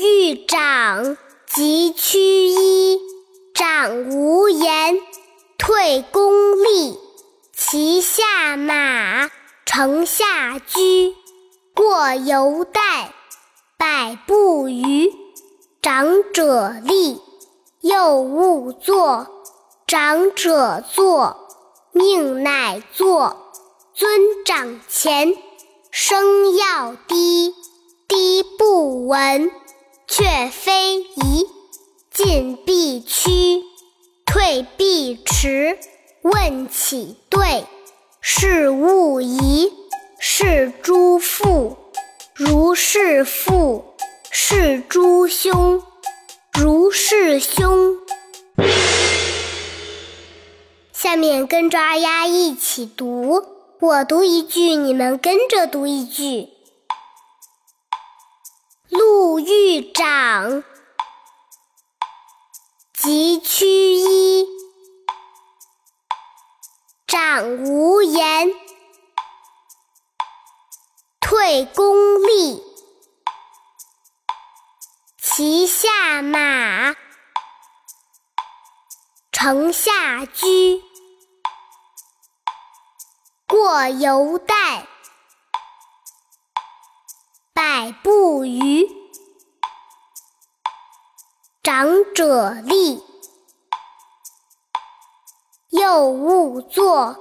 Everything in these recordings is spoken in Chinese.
欲长，疾趋揖。长无言，退恭立。骑下马，乘下驹。过犹待，百步余。长者立，幼勿坐。长者坐，命乃坐。尊长前，声要低。低不闻，却非宜。进必趋，退必迟。问起对，是勿疑。是诸父，如是父；是诸兄，如是兄。下面跟着二丫一起读，我读一句，你们跟着读一句。长，疾趋揖。长无言，退公立。骑下马，乘下驹。过犹待。百步余，者立，幼勿坐。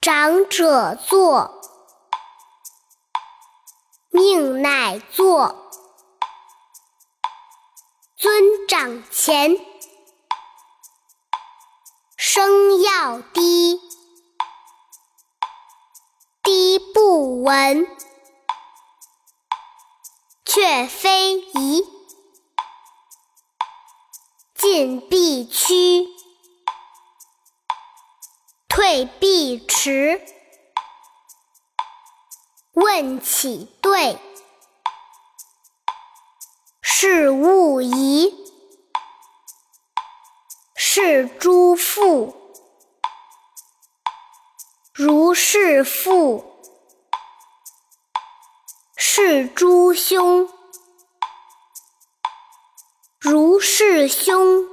长者坐，命乃坐。尊长前，声要低。低不闻，却非宜。进必趋，退必迟。问起对，是勿疑。是诸父，如是父。是诸兄，是兄。